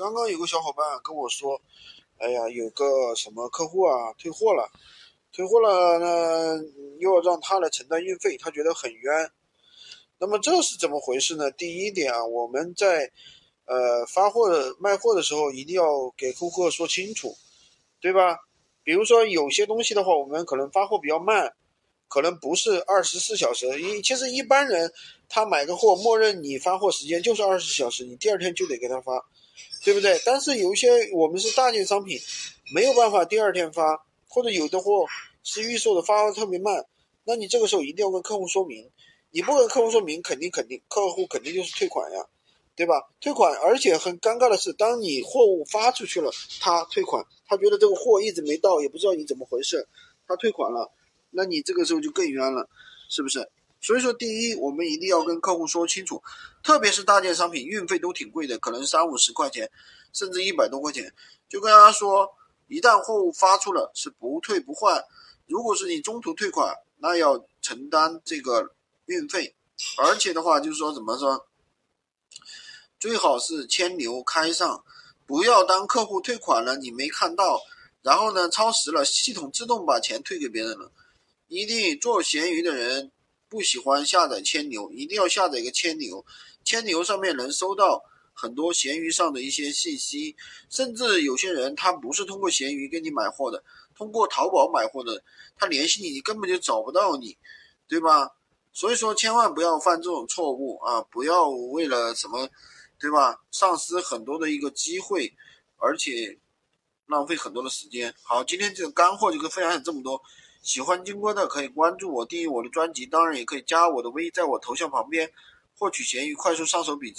刚刚有个小伙伴跟我说，哎呀，有个什么客户啊退货了，退货了呢，又要让他来承担运费，他觉得很冤。那么这是怎么回事呢？第一点啊，我们在呃发货的卖货的时候一定要给顾客说清楚，对吧？比如说有些东西的话，我们可能发货比较慢。可能不是二十四小时，一其实一般人他买个货，默认你发货时间就是二十四小时，你第二天就得给他发，对不对？但是有一些我们是大件商品，没有办法第二天发，或者有的货是预售的，发的特别慢，那你这个时候一定要跟客户说明，你不跟客户说明，肯定肯定客户肯定就是退款呀，对吧？退款，而且很尴尬的是，当你货物发出去了，他退款，他觉得这个货一直没到，也不知道你怎么回事，他退款了。那你这个时候就更冤了，是不是？所以说，第一，我们一定要跟客户说清楚，特别是大件商品，运费都挺贵的，可能三五十块钱，甚至一百多块钱，就跟他说，一旦货物发出了，是不退不换。如果是你中途退款，那要承担这个运费，而且的话就是说怎么说，最好是千牛开上，不要当客户退款了你没看到，然后呢超时了，系统自动把钱退给别人了。一定做闲鱼的人不喜欢下载千牛，一定要下载一个千牛。千牛上面能收到很多闲鱼上的一些信息，甚至有些人他不是通过闲鱼给你买货的，通过淘宝买货的，他联系你，你根本就找不到你，对吧？所以说千万不要犯这种错误啊！不要为了什么，对吧？丧失很多的一个机会，而且浪费很多的时间。好，今天这个干货就跟分享这么多。喜欢金哥的可以关注我，订阅我的专辑，当然也可以加我的微，在我头像旁边获取闲鱼快速上手笔记。